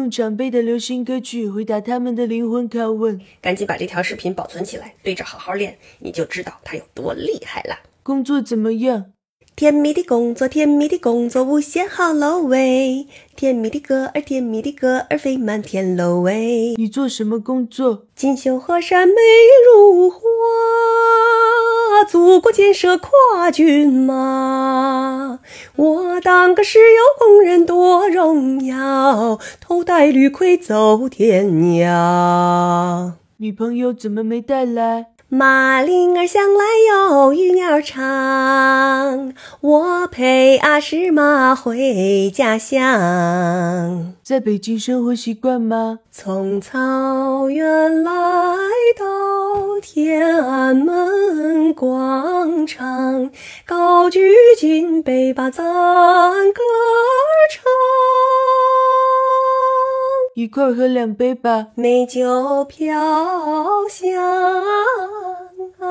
用长辈的流行歌曲回答他们的灵魂拷问。赶紧把这条视频保存起来，对着好好练，你就知道他有多厉害了。工作怎么样？甜蜜的工作，甜蜜的工作，无限好喽喂！甜蜜的歌儿，甜蜜的歌儿飞满天喽喂！你做什么工作？锦绣河山美如画，祖国建设跨骏马。我当个石油工人多荣耀，头戴绿盔走天涯。女朋友怎么没带来？马铃儿响来哟，鱼鸟唱，我陪阿诗玛回家乡。在北京生活习惯吗？从草原来到天安门广场，高举金杯把赞歌唱。一块喝两杯吧，美酒飘香啊，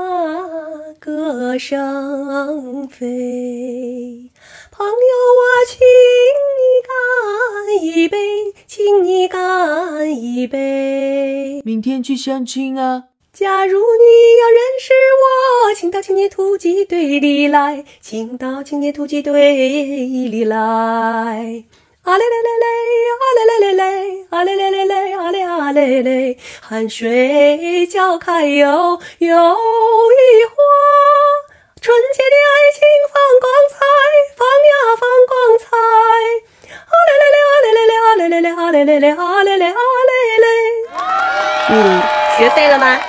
歌声飞。朋友，我请你干一杯，请你干一杯。明天去相亲啊！假如你要认识我，请到青年突击队里来，请到青年突击队里来。啊嘞嘞嘞嘞，啊嘞嘞嘞嘞，啊嘞嘞嘞嘞，啊嘞啊嘞嘞，汗水浇开又又一花，纯洁的爱情放光彩，放呀放光彩。啊嘞嘞嘞，啊嘞嘞嘞，啊嘞嘞嘞，啊嘞嘞嘞，啊嘞嘞啊嘞嘞。嗯，学会了吗？